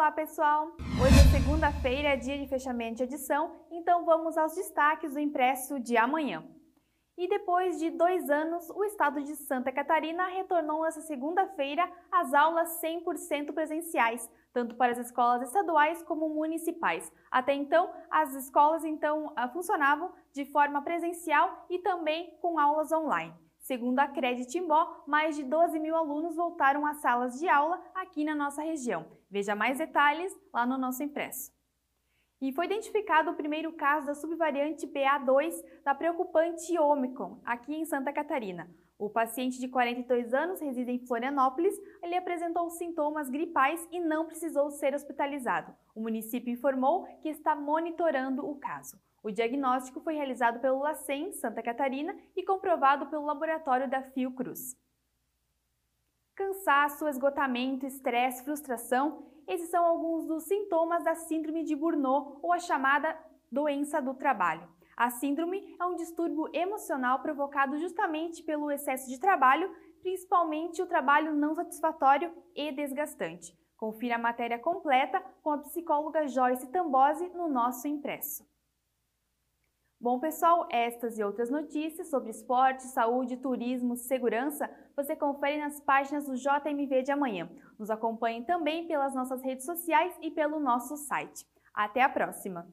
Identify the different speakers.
Speaker 1: Olá, pessoal! Hoje é segunda-feira, dia de fechamento de edição, então vamos aos destaques do impresso de amanhã. E depois de dois anos, o estado de Santa Catarina retornou nesta segunda-feira às aulas 100% presenciais, tanto para as escolas estaduais como municipais. Até então, as escolas então ah, funcionavam de forma presencial e também com aulas online. Segundo a Credit Timbó, mais de 12 mil alunos voltaram às salas de aula aqui na nossa região. Veja mais detalhes lá no nosso impresso. E foi identificado o primeiro caso da subvariante BA2 da preocupante Omicron, aqui em Santa Catarina. O paciente de 42 anos reside em Florianópolis. Ele apresentou sintomas gripais e não precisou ser hospitalizado. O município informou que está monitorando o caso. O diagnóstico foi realizado pelo LACEN Santa Catarina e comprovado pelo laboratório da Fiocruz. Cansaço, esgotamento, estresse, frustração, esses são alguns dos sintomas da síndrome de Burnout ou a chamada doença do trabalho. A síndrome é um distúrbio emocional provocado justamente pelo excesso de trabalho, principalmente o trabalho não satisfatório e desgastante. Confira a matéria completa com a psicóloga Joyce Tambose no nosso impresso. Bom, pessoal, estas e outras notícias sobre esporte, saúde, turismo, segurança, você confere nas páginas do JMV de amanhã. Nos acompanhe também pelas nossas redes sociais e pelo nosso site. Até a próxima!